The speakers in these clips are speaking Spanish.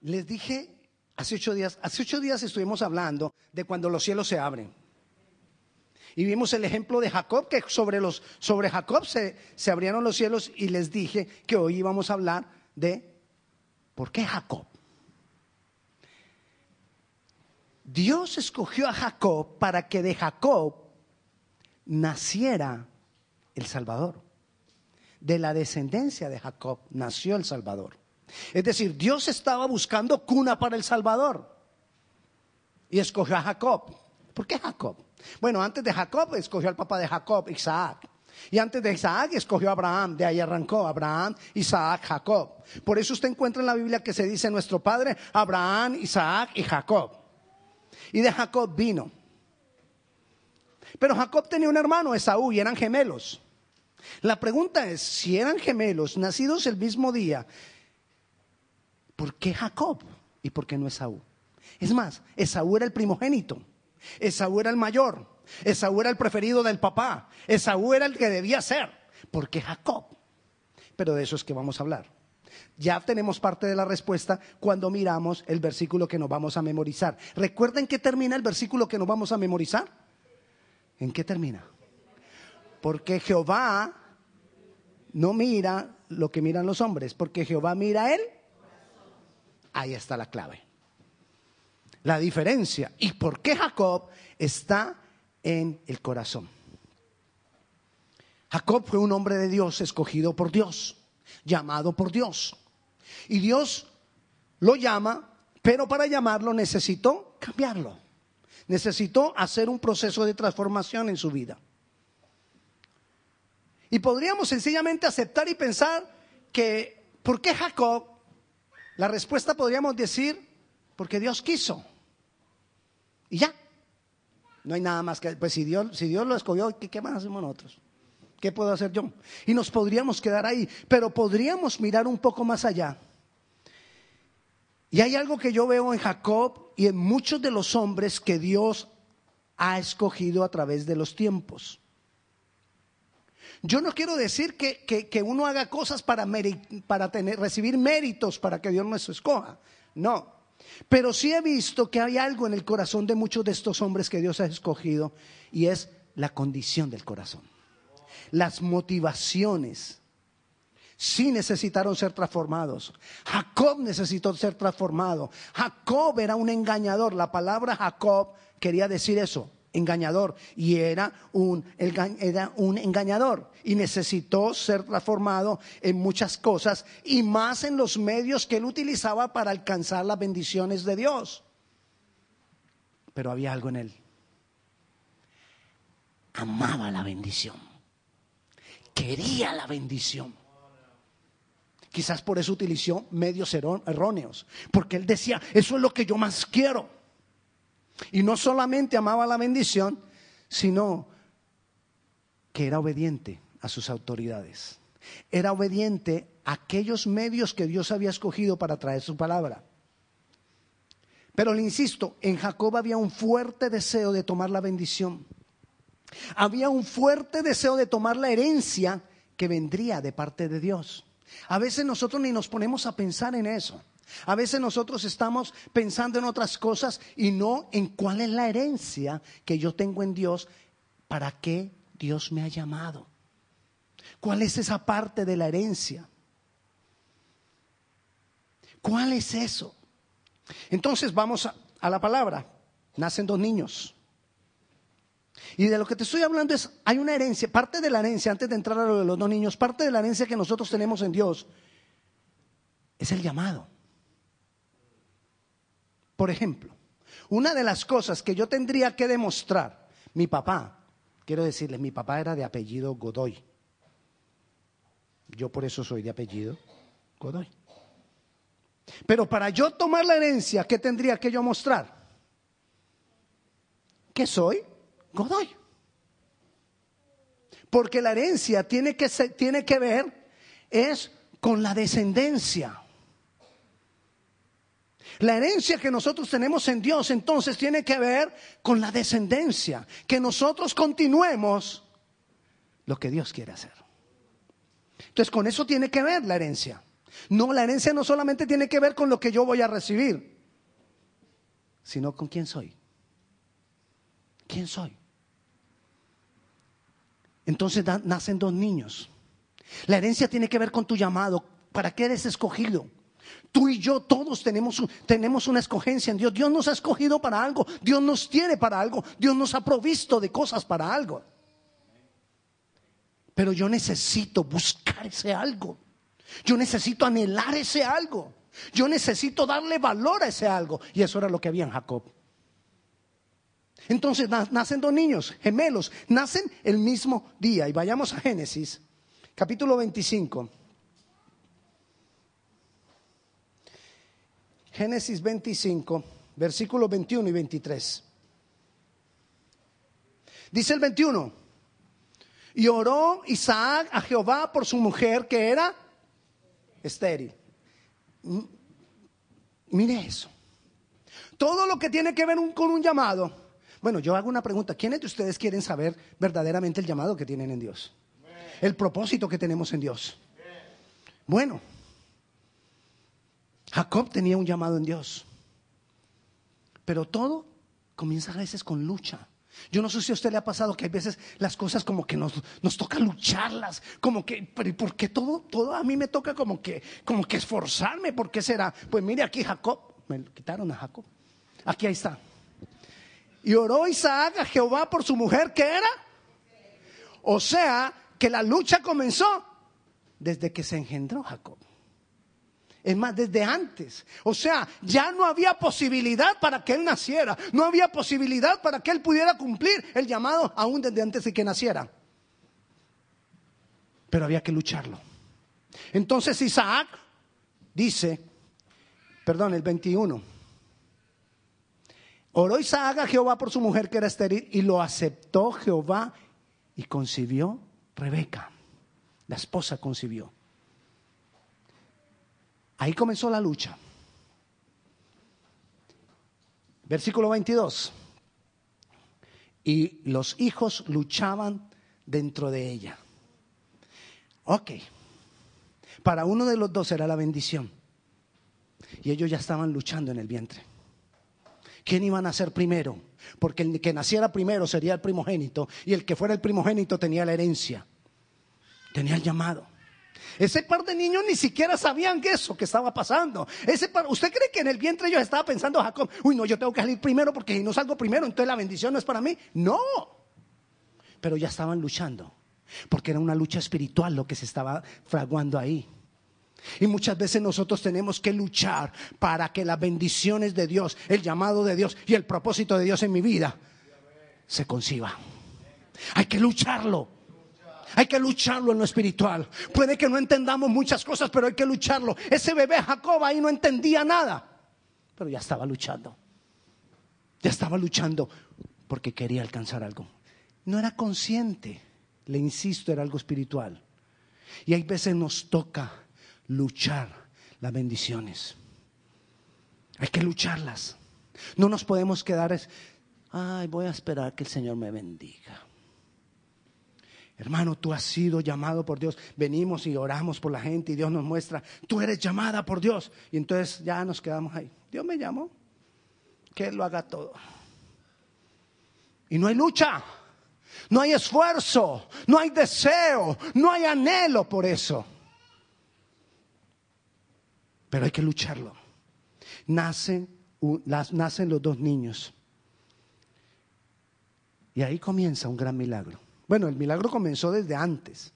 les dije hace ocho días, hace ocho días estuvimos hablando de cuando los cielos se abren. Y vimos el ejemplo de Jacob, que sobre, los, sobre Jacob se, se abrieron los cielos y les dije que hoy íbamos a hablar de por qué Jacob. Dios escogió a Jacob para que de Jacob naciera el Salvador. De la descendencia de Jacob nació el Salvador. Es decir, Dios estaba buscando cuna para el Salvador y escogió a Jacob. ¿Por qué Jacob? Bueno, antes de Jacob escogió al papá de Jacob, Isaac. Y antes de Isaac escogió a Abraham, de ahí arrancó Abraham, Isaac, Jacob. Por eso usted encuentra en la Biblia que se dice nuestro padre Abraham, Isaac y Jacob. Y de Jacob vino. Pero Jacob tenía un hermano, Esaú, y eran gemelos. La pregunta es, si eran gemelos, nacidos el mismo día, ¿por qué Jacob y por qué no Esaú? Es más, Esaú era el primogénito, Esaú era el mayor, Esaú era el preferido del papá, Esaú era el que debía ser. ¿Por qué Jacob? Pero de eso es que vamos a hablar. Ya tenemos parte de la respuesta cuando miramos el versículo que nos vamos a memorizar. ¿Recuerden qué termina el versículo que nos vamos a memorizar? ¿En qué termina? Porque Jehová no mira lo que miran los hombres, porque Jehová mira a él. Ahí está la clave. La diferencia. ¿Y por qué Jacob está en el corazón? Jacob fue un hombre de Dios, escogido por Dios, llamado por Dios. Y Dios lo llama, pero para llamarlo necesitó cambiarlo. Necesitó hacer un proceso de transformación en su vida. Y podríamos sencillamente aceptar y pensar que, ¿por qué Jacob? La respuesta podríamos decir, porque Dios quiso. Y ya. No hay nada más que, pues si Dios, si Dios lo escogió, ¿qué, ¿qué más hacemos nosotros? ¿Qué puedo hacer yo? Y nos podríamos quedar ahí, pero podríamos mirar un poco más allá. Y hay algo que yo veo en Jacob y en muchos de los hombres que Dios ha escogido a través de los tiempos. Yo no quiero decir que, que, uno haga cosas para, para tener, recibir méritos para que Dios nos escoja. No. Pero sí he visto que hay algo en el corazón de muchos de estos hombres que Dios ha escogido y es la condición del corazón. Las motivaciones sí necesitaron ser transformados. Jacob necesitó ser transformado. Jacob era un engañador. La palabra Jacob quería decir eso, engañador. Y era un, era un engañador. Y necesitó ser transformado en muchas cosas y más en los medios que él utilizaba para alcanzar las bendiciones de Dios. Pero había algo en él. Amaba la bendición. Quería la bendición. Quizás por eso utilizó medios erróneos, porque él decía, eso es lo que yo más quiero. Y no solamente amaba la bendición, sino que era obediente a sus autoridades. Era obediente a aquellos medios que Dios había escogido para traer su palabra. Pero le insisto, en Jacob había un fuerte deseo de tomar la bendición. Había un fuerte deseo de tomar la herencia que vendría de parte de Dios. A veces nosotros ni nos ponemos a pensar en eso. A veces nosotros estamos pensando en otras cosas y no en cuál es la herencia que yo tengo en Dios, para qué Dios me ha llamado. ¿Cuál es esa parte de la herencia? ¿Cuál es eso? Entonces vamos a, la palabra. Nacen dos niños. Y de lo que te estoy hablando es, hay una herencia, parte de la herencia, antes de entrar a lo de los dos niños, parte de la herencia que nosotros tenemos en Dios es el llamado. Por ejemplo, una de las cosas que yo tendría que demostrar, mi papá, quiero decirles, mi papá era de apellido Godoy. Yo por eso soy de apellido Godoy. Pero para yo tomar la herencia, ¿qué tendría que yo mostrar? ¿Qué soy? Godoy. Porque la herencia tiene que, tiene que ver es con la descendencia. La herencia que nosotros tenemos en Dios entonces tiene que ver con la descendencia, que nosotros continuemos lo que Dios quiere hacer. Entonces con eso tiene que ver la herencia. No, la herencia no solamente tiene que ver con lo que yo voy a recibir, sino con quién soy. ¿Quién soy? Entonces nacen dos niños. La herencia tiene que ver con tu llamado. ¿Para qué eres escogido? Tú y yo todos tenemos, tenemos una escogencia en Dios. Dios nos ha escogido para algo. Dios nos tiene para algo. Dios nos ha provisto de cosas para algo. Pero yo necesito buscar ese algo. Yo necesito anhelar ese algo. Yo necesito darle valor a ese algo. Y eso era lo que había en Jacob. Entonces nacen dos niños, gemelos, nacen el mismo día. Y vayamos a Génesis, capítulo 25. Génesis 25, versículos 21 y 23. Dice el 21, y oró Isaac a Jehová por su mujer que era estéril. Mire eso. Todo lo que tiene que ver con un llamado. Bueno, yo hago una pregunta. ¿Quiénes de ustedes quieren saber verdaderamente el llamado que tienen en Dios? El propósito que tenemos en Dios. Bueno, Jacob tenía un llamado en Dios. Pero todo comienza a veces con lucha. Yo no sé si a usted le ha pasado que hay veces las cosas como que nos, nos toca lucharlas, como que, pero ¿por qué todo, todo a mí me toca como que, como que esforzarme? ¿Por qué será? Pues mire aquí Jacob, me quitaron a Jacob. Aquí ahí está. Y oró Isaac a Jehová por su mujer, ¿qué era? O sea, que la lucha comenzó desde que se engendró Jacob. Es más, desde antes. O sea, ya no había posibilidad para que él naciera. No había posibilidad para que él pudiera cumplir el llamado aún desde antes de que naciera. Pero había que lucharlo. Entonces Isaac dice, perdón, el 21. Oró Isaac a Jehová por su mujer que era estéril y lo aceptó Jehová y concibió Rebeca. La esposa concibió. Ahí comenzó la lucha. Versículo 22. Y los hijos luchaban dentro de ella. Ok. Para uno de los dos era la bendición. Y ellos ya estaban luchando en el vientre. ¿Quién iban a ser primero? Porque el que naciera primero sería el primogénito y el que fuera el primogénito tenía la herencia, tenía el llamado. Ese par de niños ni siquiera sabían que eso que estaba pasando. Ese ¿Usted cree que en el vientre ellos estaba pensando Jacob, uy, no, yo tengo que salir primero porque si no salgo primero, entonces la bendición no es para mí? No. Pero ya estaban luchando, porque era una lucha espiritual lo que se estaba fraguando ahí. Y muchas veces nosotros tenemos que luchar para que las bendiciones de Dios, el llamado de Dios y el propósito de Dios en mi vida se conciba. Hay que lucharlo. Hay que lucharlo en lo espiritual. Puede que no entendamos muchas cosas, pero hay que lucharlo. Ese bebé Jacob ahí no entendía nada, pero ya estaba luchando. Ya estaba luchando porque quería alcanzar algo. No era consciente, le insisto, era algo espiritual. Y hay veces nos toca luchar las bendiciones. Hay que lucharlas. No nos podemos quedar, es, ay, voy a esperar que el Señor me bendiga. Hermano, tú has sido llamado por Dios. Venimos y oramos por la gente y Dios nos muestra, tú eres llamada por Dios. Y entonces ya nos quedamos ahí. Dios me llamó, que Él lo haga todo. Y no hay lucha, no hay esfuerzo, no hay deseo, no hay anhelo por eso. Pero hay que lucharlo. Nacen, nacen los dos niños. Y ahí comienza un gran milagro. Bueno, el milagro comenzó desde antes.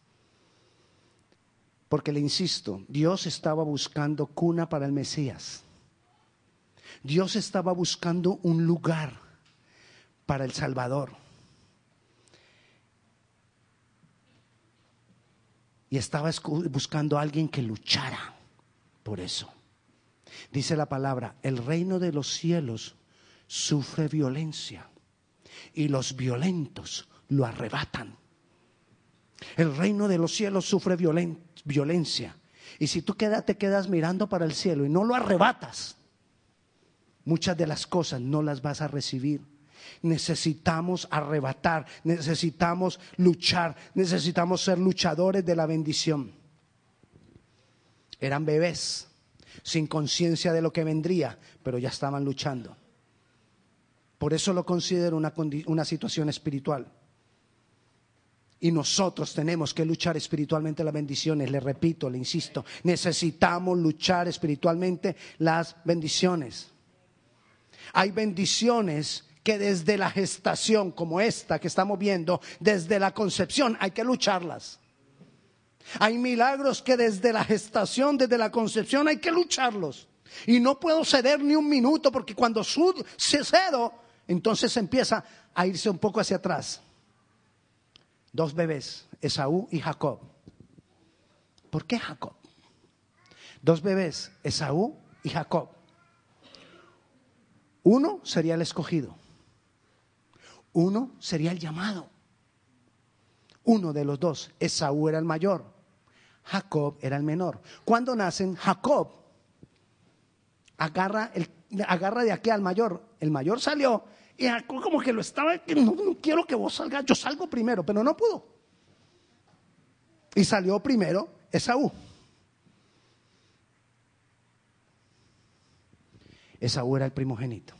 Porque le insisto, Dios estaba buscando cuna para el Mesías. Dios estaba buscando un lugar para el Salvador. Y estaba buscando a alguien que luchara por eso. Dice la palabra, el reino de los cielos sufre violencia y los violentos lo arrebatan. El reino de los cielos sufre violencia. Y si tú te quedas mirando para el cielo y no lo arrebatas, muchas de las cosas no las vas a recibir. Necesitamos arrebatar, necesitamos luchar, necesitamos ser luchadores de la bendición. Eran bebés, sin conciencia de lo que vendría, pero ya estaban luchando. Por eso lo considero una, una situación espiritual. Y nosotros tenemos que luchar espiritualmente las bendiciones. Le repito, le insisto, necesitamos luchar espiritualmente las bendiciones. Hay bendiciones que desde la gestación, como esta que estamos viendo, desde la concepción, hay que lucharlas. Hay milagros que desde la gestación, desde la concepción, hay que lucharlos. Y no puedo ceder ni un minuto porque cuando cedo, entonces empieza a irse un poco hacia atrás dos bebés, Esaú y Jacob. ¿Por qué Jacob? Dos bebés, Esaú y Jacob. Uno sería el escogido. Uno sería el llamado. Uno de los dos, Esaú era el mayor. Jacob era el menor. Cuando nacen, Jacob agarra, de aquí al mayor. El mayor salió y como que lo estaba, no, no quiero que vos salgas, yo salgo primero, pero no pudo. Y salió primero Esaú. Esaú era el primogénito.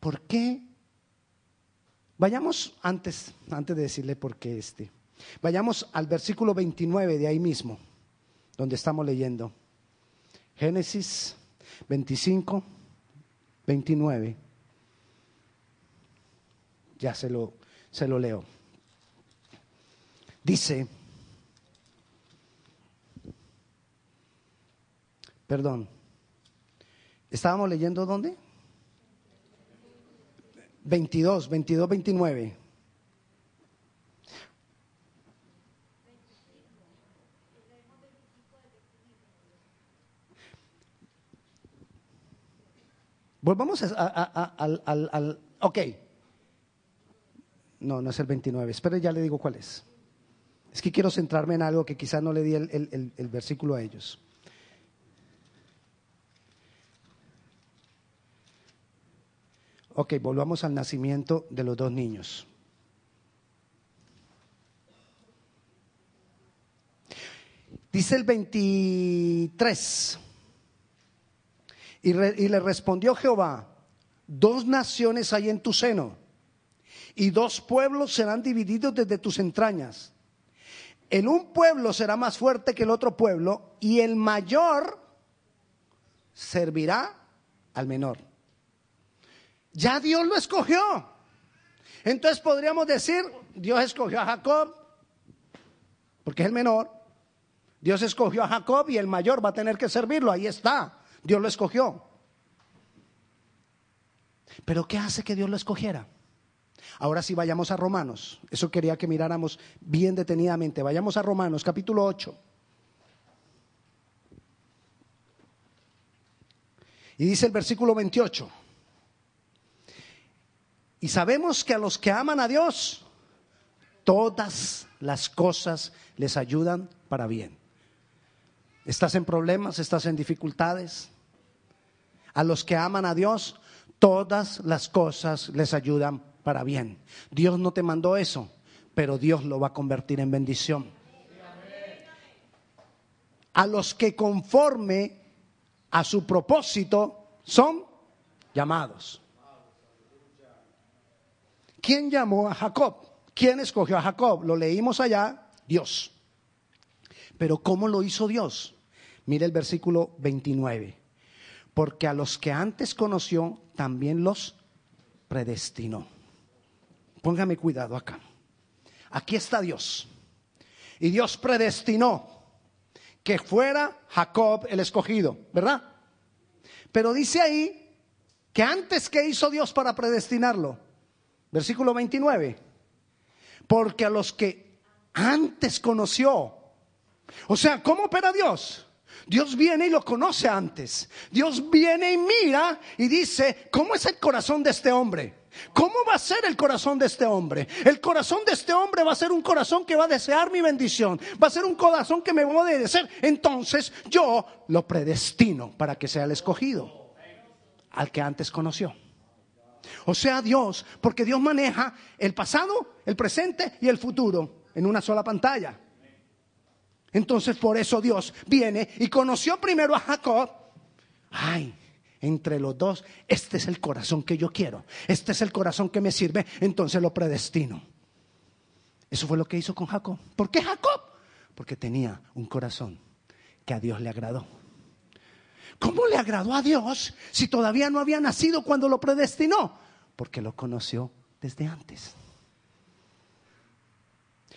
¿Por qué? Vayamos antes, antes de decirle por qué este. Vayamos al versículo 29 de ahí mismo, donde estamos leyendo. Génesis 25, 29. Ya se lo, se lo leo. Dice, perdón, ¿estábamos leyendo dónde? 22, 22, 29. Volvamos al, al, al, ok, no, no es el 29. Espera, ya le digo cuál es. Es que quiero centrarme en algo que quizás no le di el, versículo a ellos. Ok, volvamos al nacimiento de los dos niños. Dice el 23. Y, y, le respondió Jehová, dos naciones hay en tu seno y dos pueblos serán divididos desde tus entrañas. En un pueblo será más fuerte que el otro pueblo y el mayor servirá al menor. Ya Dios lo escogió. Entonces podríamos decir, Dios escogió a Jacob porque es el menor. Dios escogió a Jacob y el mayor va a tener que servirlo. Ahí está. Dios lo escogió. Pero ¿qué hace que Dios lo escogiera? Ahora sí vayamos a Romanos. Eso quería que miráramos bien detenidamente. Vayamos a Romanos capítulo 8. Y dice el versículo 28. Y sabemos que a los que aman a Dios, todas las cosas les ayudan para bien. ¿Estás en problemas? ¿Estás en dificultades? A los que aman a Dios, todas las cosas les ayudan para bien. Dios no te mandó eso, pero Dios lo va a convertir en bendición. A los que conforme a su propósito son llamados. ¿Quién llamó a Jacob? ¿Quién escogió a Jacob? Lo leímos allá, Dios. Pero ¿cómo lo hizo Dios? Mire el versículo 29. Porque a los que antes conoció, también los predestinó. Póngame cuidado acá. Aquí está Dios. Y Dios predestinó que fuera Jacob el escogido, ¿verdad? Pero dice ahí que antes que hizo Dios para predestinarlo, versículo 29, porque a los que antes conoció, o sea, ¿cómo opera Dios? Dios viene y lo conoce antes. Dios viene y mira y dice, ¿cómo es el corazón de este hombre? ¿Cómo va a ser el corazón de este hombre? El corazón de este hombre va a ser un corazón que va a desear mi bendición. Va a ser un corazón que me va a obedecer. Entonces yo lo predestino para que sea el escogido. Al que antes conoció. O sea, Dios, porque Dios maneja el pasado, el presente y el futuro en una sola pantalla. Entonces por eso Dios viene y conoció primero a Jacob. Ay, entre los dos, este es el corazón que yo quiero, este es el corazón que me sirve, entonces lo predestino. Eso fue lo que hizo con Jacob. ¿Por qué Jacob? Porque tenía un corazón que a Dios le agradó. ¿Cómo le agradó a Dios si todavía no había nacido cuando lo predestinó? Porque lo conoció desde antes.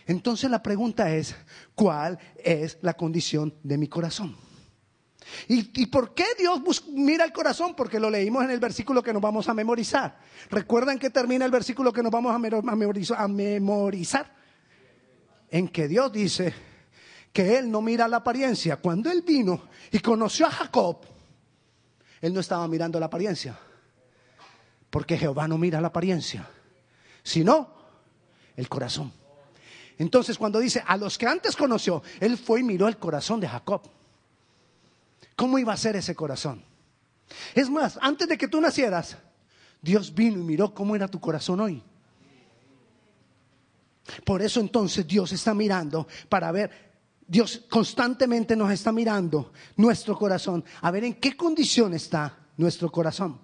Entonces la pregunta es, ¿cuál es la condición de mi corazón? ¿Y, por qué Dios mira el corazón? Porque lo leímos en el versículo que nos vamos a memorizar. ¿Recuerdan que termina el versículo que nos vamos a memorizar? En que Dios dice que Él no mira la apariencia. Cuando Él vino y conoció a Jacob, Él no estaba mirando la apariencia. Porque Jehová no mira la apariencia, sino el corazón. Entonces cuando dice a los que antes conoció, Él fue y miró el corazón de Jacob. ¿Cómo iba a ser ese corazón? Es más, antes de que tú nacieras, Dios vino y miró cómo era tu corazón hoy. Por eso entonces Dios está mirando para ver, Dios constantemente nos está mirando nuestro corazón, a ver en qué condición está nuestro corazón.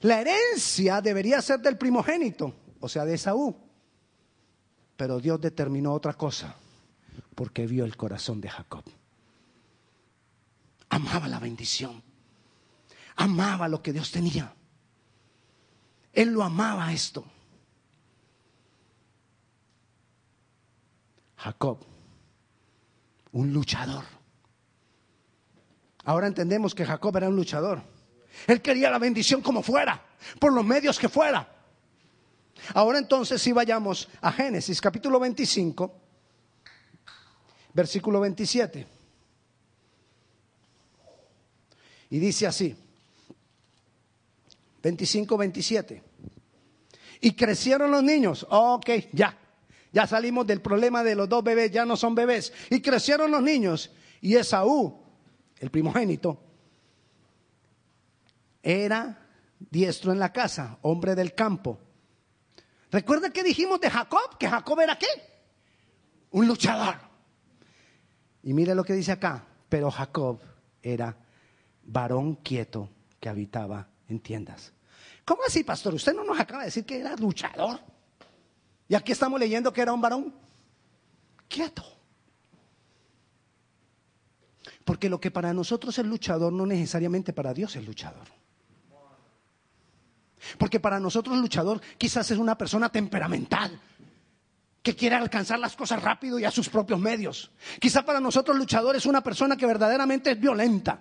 La herencia debería ser del primogénito, o sea, de Esaú. Pero Dios determinó otra cosa, porque vio el corazón de Jacob amaba la bendición, amaba lo que Dios tenía. Él lo amaba esto. Jacob, un luchador. Ahora entendemos que Jacob era un luchador. Él quería la bendición como fuera, por los medios que fuera. Ahora entonces si vayamos a Génesis capítulo 25, versículo 27. Y dice así, 25, 27. Y crecieron los niños. Ok, ya. Ya salimos del problema de los dos bebés, ya no son bebés. Y crecieron los niños. Y Esaú, el primogénito, era diestro en la casa, hombre del campo. ¿Recuerda que dijimos de Jacob? Que Jacob era qué? Un luchador. Y mire lo que dice acá. Pero Jacob era varón quieto que habitaba en tiendas. ¿Cómo así, pastor? Usted no nos acaba de decir que era luchador. Y aquí estamos leyendo que era un varón quieto. Porque lo que para nosotros es luchador no necesariamente para Dios es luchador. Porque para nosotros luchador quizás es una persona temperamental, que quiere alcanzar las cosas rápido y a sus propios medios. Quizás para nosotros luchador es una persona que verdaderamente es violenta,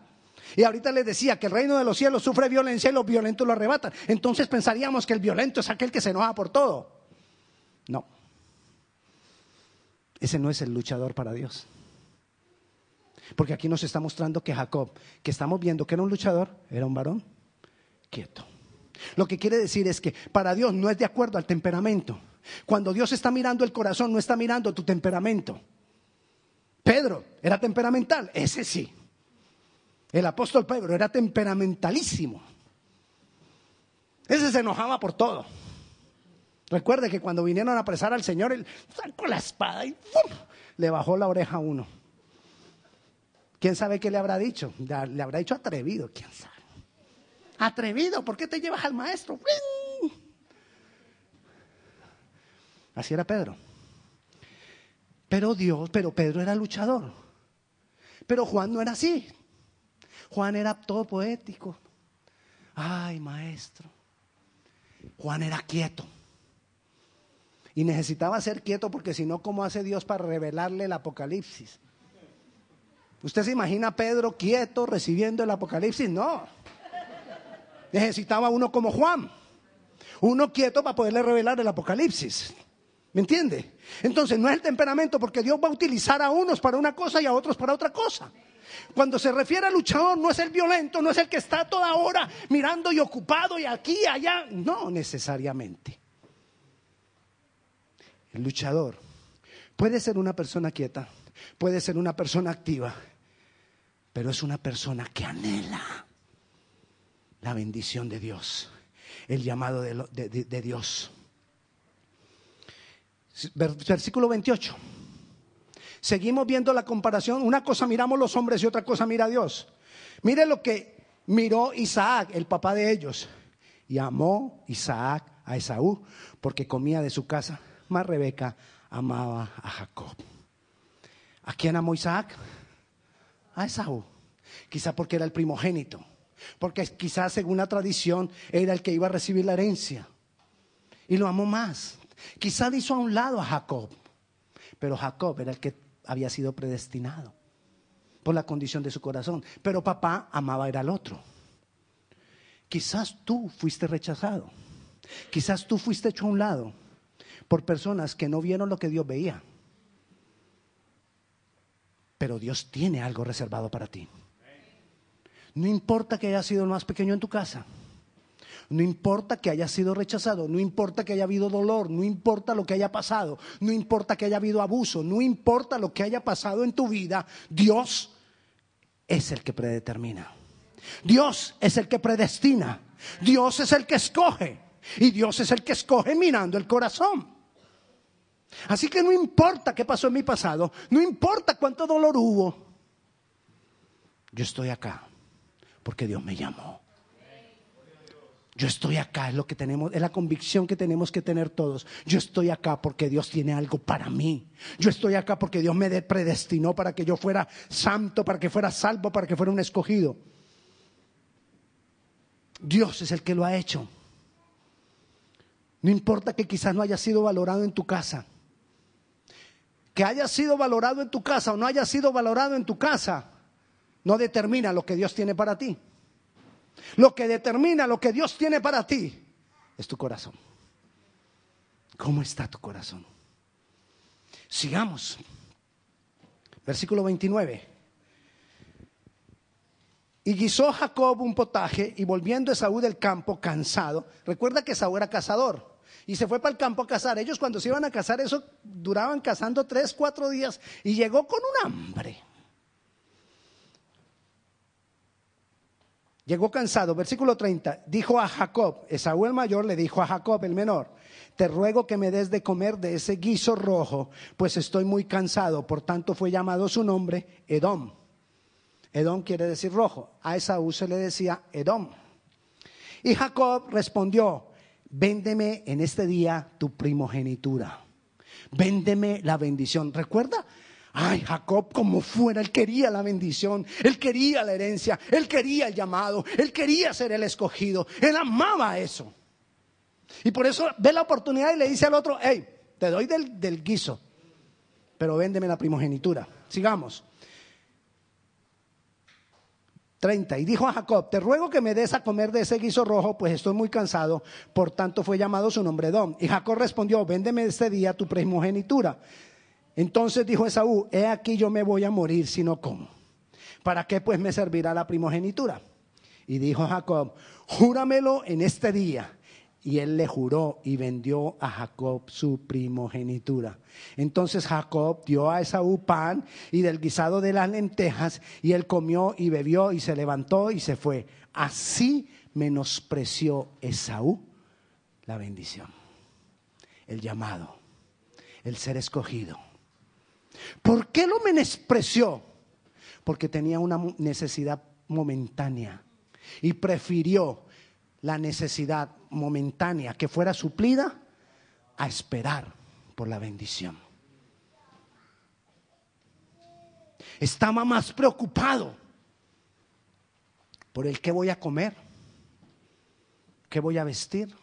y ahorita les decía que el reino de los cielos sufre violencia y los violentos lo arrebatan. Entonces pensaríamos que el violento es aquel que se enoja por todo. No. Ese no es el luchador para Dios. Porque aquí nos está mostrando que Jacob, que estamos viendo que era un luchador, era un varón quieto. Lo que quiere decir es que para Dios no es de acuerdo al temperamento. Cuando Dios está mirando el corazón, no está mirando tu temperamento. Pedro era temperamental, ese sí. El apóstol Pedro era temperamentalísimo. Ese se enojaba por todo. Recuerde que cuando vinieron a apresar al Señor, él sacó la espada y le bajó la oreja a uno. ¿Quién sabe qué le habrá dicho? Le habrá dicho atrevido, ¿quién sabe? Atrevido, ¿por qué te llevas al maestro? Así era Pedro. Pero Dios, pero Pedro era luchador. Pero Juan no era así. Juan era todo poético. Ay, maestro. Juan era quieto. Y necesitaba ser quieto porque si no, ¿cómo hace Dios para revelarle el Apocalipsis? ¿Usted se imagina a Pedro quieto recibiendo el Apocalipsis? No. Necesitaba uno como Juan. Uno quieto para poderle revelar el Apocalipsis. ¿Me entiende? Entonces no es el temperamento porque Dios va a utilizar a unos para una cosa y a otros para otra cosa. Cuando se refiere al luchador, no es el violento, no es el que está toda hora mirando y ocupado y aquí y allá. No necesariamente. El luchador puede ser una persona quieta, puede ser una persona activa, pero es una persona que anhela la bendición de Dios, el llamado de, de Dios. Versículo 28. Seguimos viendo la comparación. Una cosa miramos los hombres y otra cosa mira Dios. Mire lo que miró Isaac, el papá de ellos. Y amó Isaac a Esaú porque comía de su casa. Más Rebeca amaba a Jacob. ¿A quién amó Isaac? A Esaú. Quizá porque era el primogénito. Porque quizás según la tradición era el que iba a recibir la herencia. Y lo amó más. Quizá hizo a un lado a Jacob. Pero Jacob era el que había sido predestinado por la condición de su corazón. Pero papá amaba era al otro. Quizás tú fuiste rechazado. Quizás tú fuiste hecho a un lado por personas que no vieron lo que Dios veía. Pero Dios tiene algo reservado para ti. No importa que haya sido el más pequeño en tu casa. No importa que haya sido rechazado, no importa que haya habido dolor, no importa lo que haya pasado, no importa que haya habido abuso, no importa lo que haya pasado en tu vida, Dios es el que predetermina. Dios es el que predestina. Dios es el que escoge. Y Dios es el que escoge mirando el corazón. Así que no importa qué pasó en mi pasado, no importa cuánto dolor hubo. Yo estoy acá porque Dios me llamó. Yo estoy acá, es lo que tenemos, es la convicción que tenemos que tener todos. Yo estoy acá porque Dios tiene algo para mí. Yo estoy acá porque Dios me predestinó para que yo fuera santo, para que fuera salvo, para que fuera un escogido. Dios es el que lo ha hecho. No importa que quizás no haya sido valorado en tu casa. Que haya sido valorado en tu casa o no haya sido valorado en tu casa, no determina lo que Dios tiene para ti. Lo que determina lo que Dios tiene para ti es tu corazón. ¿Cómo está tu corazón? Sigamos. Versículo 29. Y guisó Jacob un potaje y volviendo Esaú del campo cansado. Recuerda que Esaú era cazador y se fue para el campo a cazar. Ellos cuando se iban a cazar eso duraban cazando tres, cuatro días y llegó con un hambre. Llegó cansado, versículo 30, dijo a Jacob, Esaú el mayor le dijo a Jacob el menor, te ruego que me des de comer de ese guiso rojo, pues estoy muy cansado. Por tanto fue llamado su nombre Edom. Edom quiere decir rojo. A Esaú se le decía Edom. Y Jacob respondió, véndeme en este día tu primogenitura. Véndeme la bendición. ¿Recuerda? Ay, Jacob como fuera, él quería la bendición, él quería la herencia, él quería el llamado, él quería ser el escogido, él amaba eso. Y por eso ve la oportunidad y le dice al otro, hey, te doy del, guiso, pero véndeme la primogenitura. Sigamos. 30. Y dijo a Jacob, te ruego que me des a comer de ese guiso rojo, pues estoy muy cansado. Por tanto fue llamado su nombre Edom. Y Jacob respondió, véndeme este día tu primogenitura. Entonces dijo Esaú, he aquí yo me voy a morir si no como. ¿Para qué pues me servirá la primogenitura? Y dijo Jacob, júramelo en este día. Y él le juró y vendió a Jacob su primogenitura. Entonces Jacob dio a Esaú pan y del guisado de las lentejas, y él comió y bebió y se levantó y se fue. Así menospreció Esaú la bendición, el llamado, el ser escogido ¿Por qué lo menospreció? Porque tenía una necesidad momentánea y prefirió la necesidad momentánea que fuera suplida a esperar por la bendición. Estaba más preocupado por el qué voy a comer, qué voy a vestir,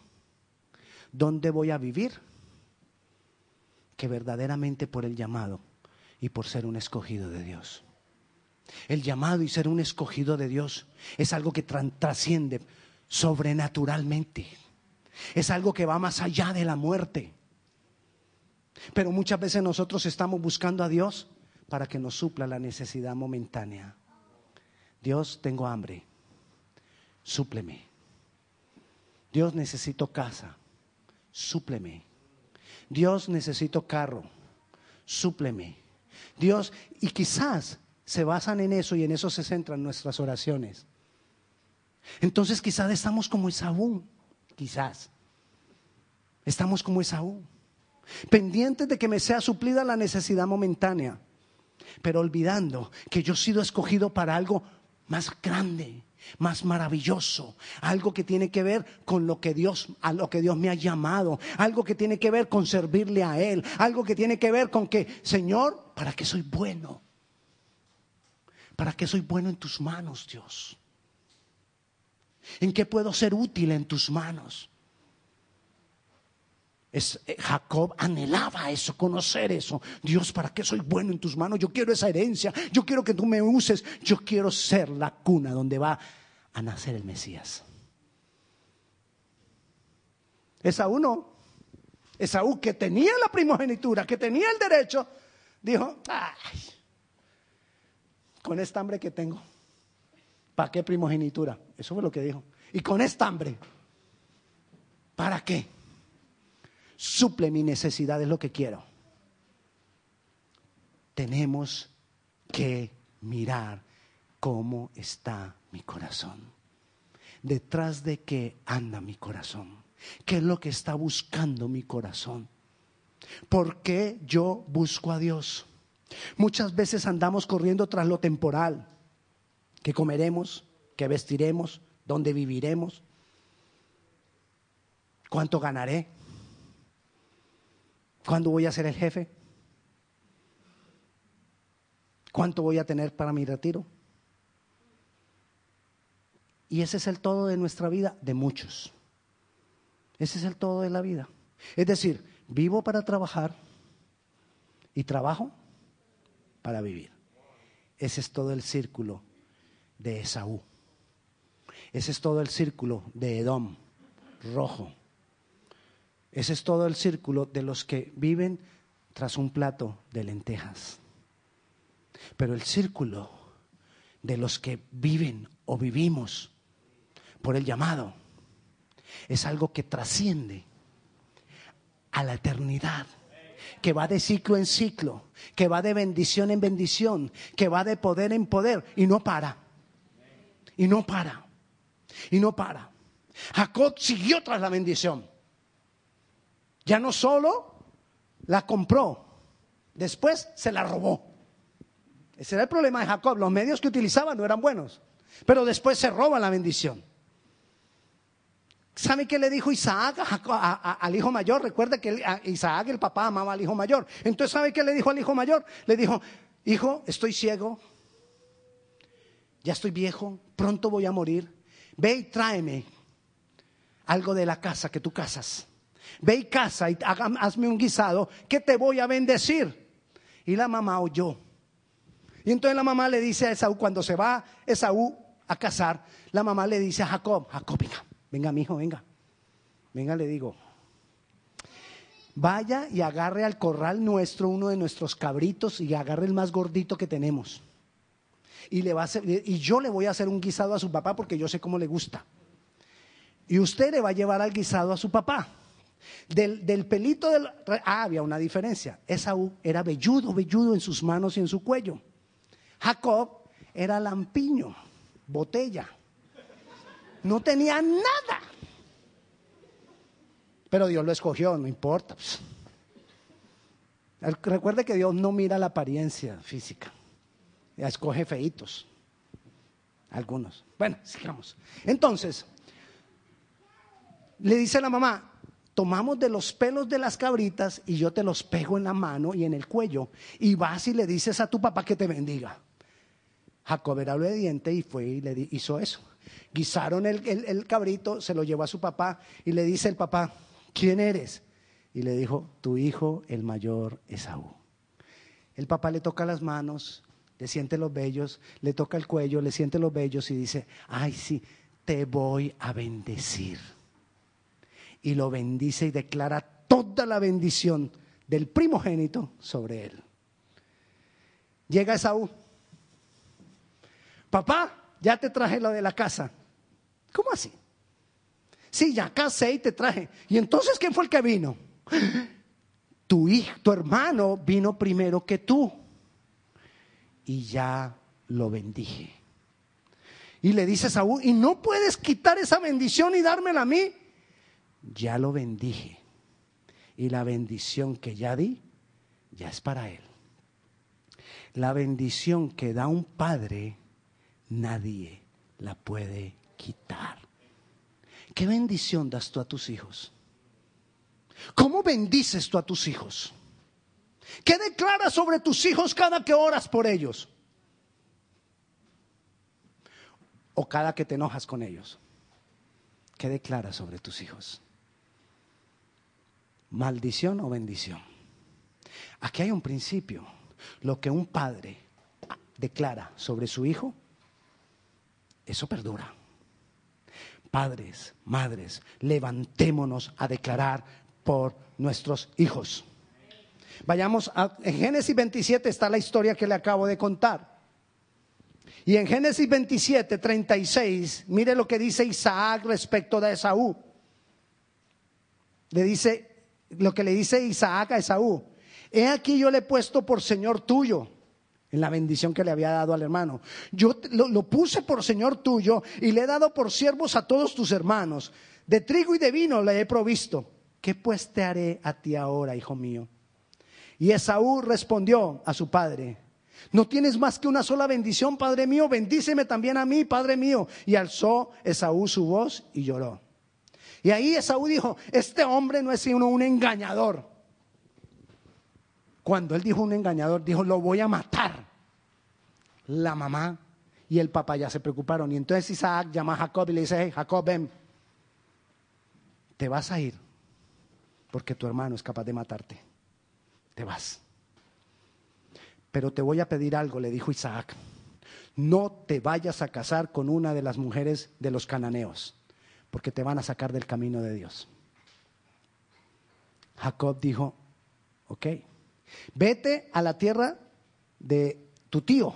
dónde voy a vivir, que verdaderamente por el llamado y por ser un escogido de Dios. El llamado y ser un escogido de Dios es algo que trasciende sobrenaturalmente. Es algo que va más allá de la muerte. Pero muchas veces nosotros estamos buscando a Dios para que nos supla la necesidad momentánea. Dios, tengo hambre. Súpleme. Dios, necesito casa. Súpleme. Dios, necesito carro. Súpleme. Dios, y quizás se basan en eso y en eso se centran nuestras oraciones. Entonces quizás estamos como Esaú, quizás. Estamos como Esaú, pendientes de que me sea suplida la necesidad momentánea. pero olvidando que yo he sido escogido para algo más grande, más maravilloso, algo que tiene que ver con lo que Dios a lo que Dios me ha llamado, algo que tiene que ver con servirle a él, algo que tiene que ver con que, Señor, ¿para qué soy bueno? ¿Para qué soy bueno en tus manos, Dios? ¿En qué puedo ser útil en tus manos? Es, eh, Jacob anhelaba eso, conocer eso. Dios, ¿para qué soy bueno en tus manos? Yo quiero esa herencia, yo quiero que tú me uses, yo quiero ser la cuna donde va a nacer el Mesías. Esaú no. Esaú que tenía la primogenitura, que tenía el derecho, dijo, Ay, con esta hambre que tengo, ¿para qué primogenitura? Eso fue lo que dijo. Y con esta hambre, ¿para qué? Suple mi necesidad, es lo que quiero. Tenemos que mirar cómo está mi corazón. Detrás de qué anda mi corazón. ¿Qué es lo que está buscando mi corazón? ¿Por qué yo busco a Dios? Muchas veces andamos corriendo tras lo temporal. ¿Qué comeremos? ¿Qué vestiremos? ¿Dónde viviremos? ¿Cuánto ganaré? ¿Cuándo voy a ser el jefe? ¿Cuánto voy a tener para mi retiro? Y ese es el todo de nuestra vida, de muchos. Ese es el todo de la vida. Es decir, vivo para trabajar y trabajo para vivir. Ese es todo el círculo de Esaú. Ese es todo el círculo de Edom, rojo. Ese es todo el círculo de los que viven tras un plato de lentejas. Pero el círculo de los que viven o vivimos por el llamado es algo que trasciende a la eternidad, que va de ciclo en ciclo, que va de bendición en bendición, que va de poder en poder y no para. Y no para. Y no para. Jacob siguió tras la bendición. Ya no solo la compró, después se la robó. Ese era el problema de Jacob. Los medios que utilizaba no eran buenos. Pero después se roba la bendición. ¿Sabe qué le dijo Isaac al hijo mayor? Recuerda que Isaac, el papá, amaba al hijo mayor. Entonces, ¿sabe qué le dijo al hijo mayor? Le dijo, hijo, estoy ciego, ya estoy viejo, pronto voy a morir. Ve y tráeme algo de la casa que tú casas. Ve y casa y hazme un guisado que te voy a bendecir. Y la mamá oyó. Y entonces la mamá le dice a Esaú, cuando se va Esaú a casar, la mamá le dice a Jacob, Jacob, venga, venga mi hijo, venga. Venga, le digo, vaya y agarre al corral nuestro uno de nuestros cabritos y agarre el más gordito que tenemos. Y, le va a y yo le voy a hacer un guisado a su papá porque yo sé cómo le gusta. Y usted le va a llevar al guisado a su papá. Del, pelito del... Ah, había una diferencia. Esaú era velludo, velludo en sus manos y en su cuello. Jacob era lampiño, botella. No tenía nada. Pero Dios lo escogió, no importa. Pues. Recuerde que Dios no mira la apariencia física. Ya escoge feitos. Algunos. Bueno, sigamos. Entonces, le dice la mamá, tomamos de los pelos de las cabritas y yo te los pego en la mano y en el cuello y vas y le dices a tu papá que te bendiga. Jacob era obediente y fue y le hizo eso. Guisaron el, cabrito, se lo llevó a su papá y le dice el papá, ¿quién eres? Y le dijo, tu hijo el mayor Esaú. El papá le toca las manos, le siente los vellos, le toca el cuello, le siente los vellos y dice, ay sí, te voy a bendecir y lo bendice y declara toda la bendición del primogénito sobre él. Llega Esaú. Papá, ya te traje lo de la casa. ¿Cómo así? Sí, ya casé y te traje. ¿Y entonces quién fue el que vino? Tu hijo, tu hermano vino primero que tú. Y ya lo bendije. Y le dice Saúl, ¿y no puedes quitar esa bendición y dármela a mí? Ya lo bendije. Y la bendición que ya di, ya es para él. la bendición que da un padre, nadie la puede quitar. ¿Qué bendición das tú a tus hijos? ¿Cómo bendices tú a tus hijos? ¿Qué declaras sobre tus hijos cada que oras por ellos? ¿O cada que te enojas con ellos? ¿Qué declaras sobre tus hijos? ¿Maldición o bendición? Aquí hay un principio. Lo que un padre declara sobre su hijo, eso perdura. Padres, madres, levantémonos a declarar por nuestros hijos. Vayamos a en Génesis 27 está la historia que le acabo de contar. Y en Génesis 27, 36, mire lo que dice Isaac respecto de Esaú. Le dice lo que le dice Isaac a Esaú. He aquí yo le he puesto por Señor tuyo en la bendición que le había dado al hermano. Yo lo, puse por Señor tuyo y le he dado por siervos a todos tus hermanos. De trigo y de vino le he provisto. ¿Qué pues te haré a ti ahora, hijo mío? Y Esaú respondió a su padre, no tienes más que una sola bendición, Padre mío, bendíceme también a mí, Padre mío. Y alzó Esaú su voz y lloró. Y ahí Esaú dijo, este hombre no es sino un engañador. Cuando él dijo un engañador, dijo, lo voy a matar. La mamá y el papá ya se preocuparon. Y entonces Isaac llama a Jacob y le dice, hey, Jacob, ven, te vas a ir porque tu hermano es capaz de matarte. Te vas. Pero te voy a pedir algo, le dijo Isaac. No te vayas a casar con una de las mujeres de los cananeos, porque te van a sacar del camino de Dios. Jacob dijo, ok, vete a la tierra de tu tío,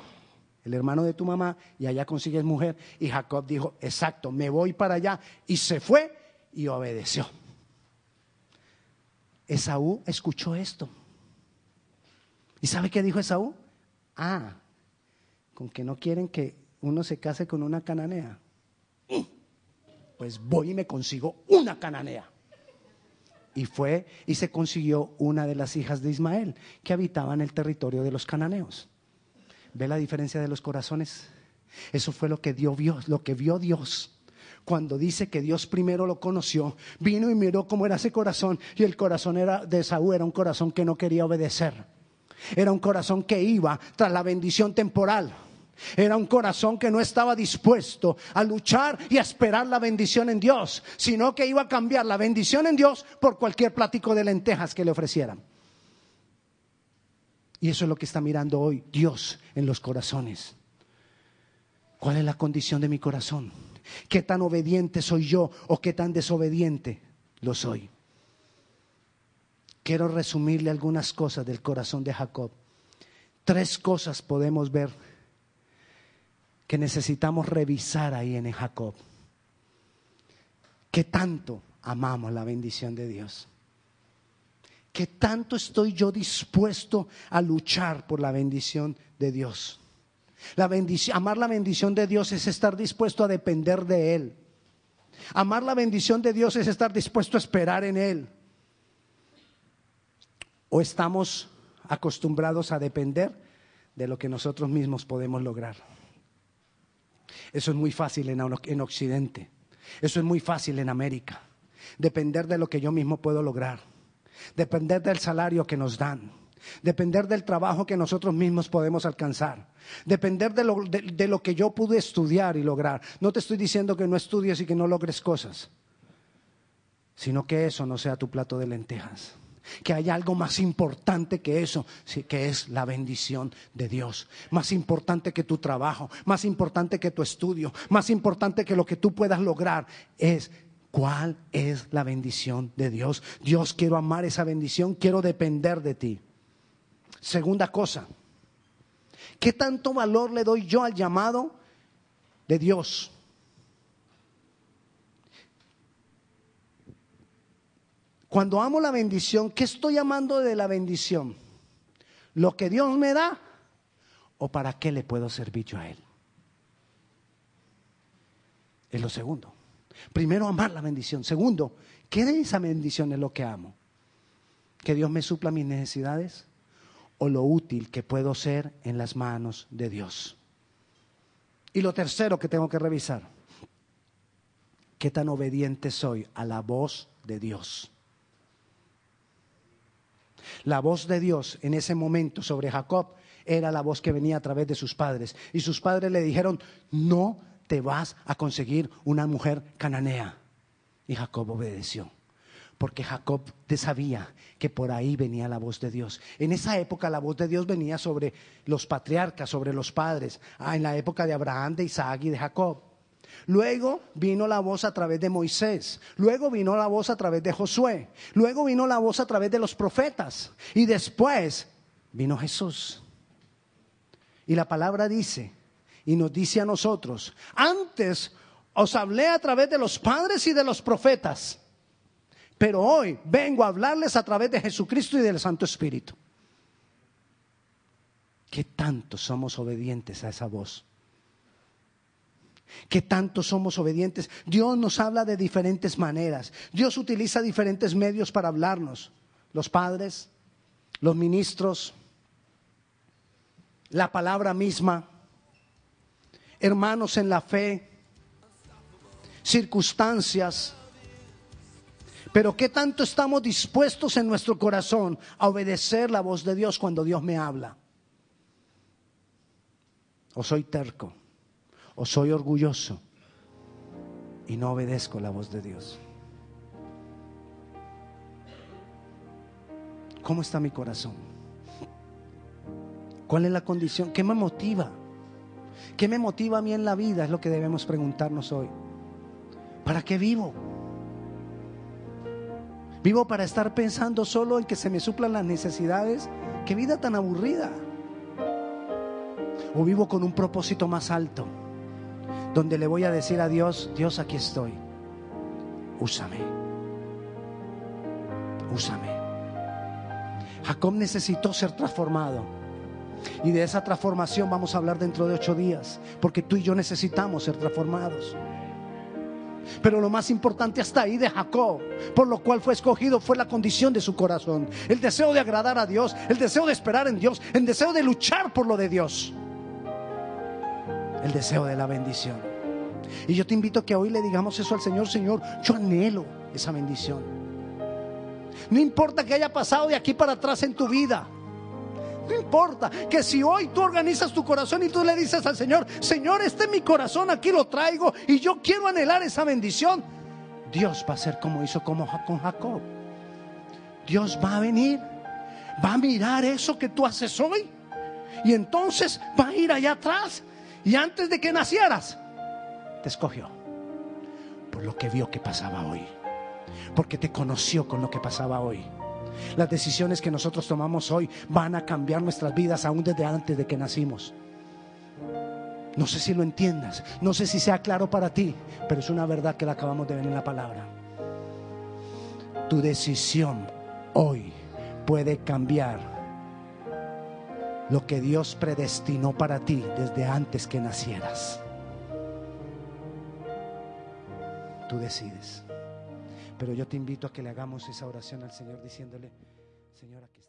el hermano de tu mamá, y allá consigues mujer. Y Jacob dijo, exacto, me voy para allá. Y se fue y obedeció. Esaú escuchó esto. ¿Y sabe qué dijo Esaú? Ah, con que no quieren que uno se case con una cananea. Pues voy y me consigo una cananea. Y fue y se consiguió una de las hijas de Ismael que habitaban el territorio de los cananeos. ¿Ve la diferencia de los corazones? Eso fue lo que dio Dios, lo que vio Dios cuando dice que Dios primero lo conoció, vino y miró cómo era ese corazón y el corazón era de Saúl era un corazón que no quería obedecer. Era un corazón que iba tras la bendición temporal. Era un corazón que no estaba dispuesto a luchar y a esperar la bendición en Dios, sino que iba a cambiar la bendición en Dios por cualquier plático de lentejas que le ofrecieran. Y eso es lo que está mirando hoy Dios en los corazones. ¿Cuál es la condición de mi corazón? ¿Qué tan obediente soy yo o qué tan desobediente lo soy? quiero resumirle algunas cosas del corazón de Jacob. Tres cosas podemos ver que necesitamos revisar ahí en Jacob. ¿Qué tanto amamos la bendición de Dios? ¿Qué tanto estoy yo dispuesto a luchar por la bendición de Dios? La amar la bendición de Dios es estar dispuesto a depender de Él. Amar la bendición de Dios es estar dispuesto a esperar en Él. ¿O estamos acostumbrados a depender de lo que nosotros mismos podemos lograr? Eso es muy fácil en, en Occidente. Eso es muy fácil en América. Depender de lo que yo mismo puedo lograr. Depender del salario que nos dan. Depender del trabajo que nosotros mismos podemos alcanzar. Depender de lo, de lo, que yo pude estudiar y lograr. No te estoy diciendo que no estudies y que no logres cosas, sino que eso no sea tu plato de lentejas que hay algo más importante que eso, que es la bendición de Dios. Más importante que tu trabajo, más importante que tu estudio, más importante que lo que tú puedas lograr es cuál es la bendición de Dios. Dios, quiero amar esa bendición, quiero depender de ti. Segunda cosa, ¿qué tanto valor le doy yo al llamado de Dios? Cuando amo la bendición, ¿qué estoy amando de la bendición? ¿Lo que Dios me da o para qué le puedo servir yo a Él? Es lo segundo. Primero, amar la bendición. Segundo, ¿qué de esa bendición es lo que amo? ¿Que Dios me supla mis necesidades? o lo útil que puedo ser en las manos de Dios. Y lo tercero que tengo que revisar, ¿qué tan obediente soy a la voz de Dios? La voz de Dios en ese momento sobre Jacob era la voz que venía a través de sus padres. Y sus padres le dijeron, no te vas a conseguir una mujer cananea. Y Jacob obedeció porque Jacob sabía que por ahí venía la voz de Dios. En esa época la voz de Dios venía sobre los patriarcas, sobre los padres, ah, en la época de Abraham, de Isaac y de Jacob. Luego vino la voz a través de Moisés, luego vino la voz a través de Josué, luego vino la voz a través de los profetas y después vino Jesús. Y la palabra dice, y nos dice a nosotros, antes os hablé a través de los padres y de los profetas pero hoy vengo a hablarles a través de Jesucristo y del Santo Espíritu. ¿Qué tanto somos obedientes a esa voz? ¿Qué tanto somos obedientes? Dios nos habla de diferentes maneras. Dios utiliza diferentes medios para hablarnos. Los padres, los ministros, la palabra misma, hermanos en la fe, circunstancias, pero ¿qué tanto estamos dispuestos en nuestro corazón a obedecer la voz de Dios cuando Dios me habla? O soy terco, o soy orgulloso y no obedezco la voz de Dios. ¿Cómo está mi corazón? ¿Cuál es la condición? ¿Qué me motiva? ¿Qué me motiva a mí en la vida? Es lo que debemos preguntarnos hoy. ¿Para qué vivo? Vivo para estar pensando solo en que se me suplan las necesidades. Qué vida tan aburrida. O vivo con un propósito más alto, donde le voy a decir a Dios, Dios, aquí estoy. Úsame. Úsame. Jacob necesitó ser transformado. Y de esa transformación vamos a hablar dentro de ocho días, porque tú y yo necesitamos ser transformados. Pero lo más importante hasta ahí de Jacob, por lo cual fue escogido, fue la condición de su corazón. El deseo de agradar a Dios, el deseo de esperar en Dios, el deseo de luchar por lo de Dios. El deseo de la bendición. Y yo te invito a que hoy le digamos eso al Señor, Señor, yo anhelo esa bendición. No importa que haya pasado de aquí para atrás en tu vida. No importa que si hoy tú organizas tu corazón y tú le dices al Señor, Señor, este es mi corazón, aquí lo traigo y yo quiero anhelar esa bendición, Dios va a ser como hizo con Jacob. Dios va a venir, va a mirar eso que tú haces hoy y entonces va a ir allá atrás y antes de que nacieras, te escogió por lo que vio que pasaba hoy, porque te conoció con lo que pasaba hoy. Las decisiones que nosotros tomamos hoy van a cambiar nuestras vidas aún desde antes de que nacimos. No sé si lo entiendas, no sé si sea claro para ti, pero es una verdad que la acabamos de ver en la palabra. Tu decisión hoy puede cambiar lo que Dios predestinó para ti desde antes que nacieras. Tú decides. Pero yo te invito a que le hagamos esa oración al Señor diciéndole, Señor, aquí.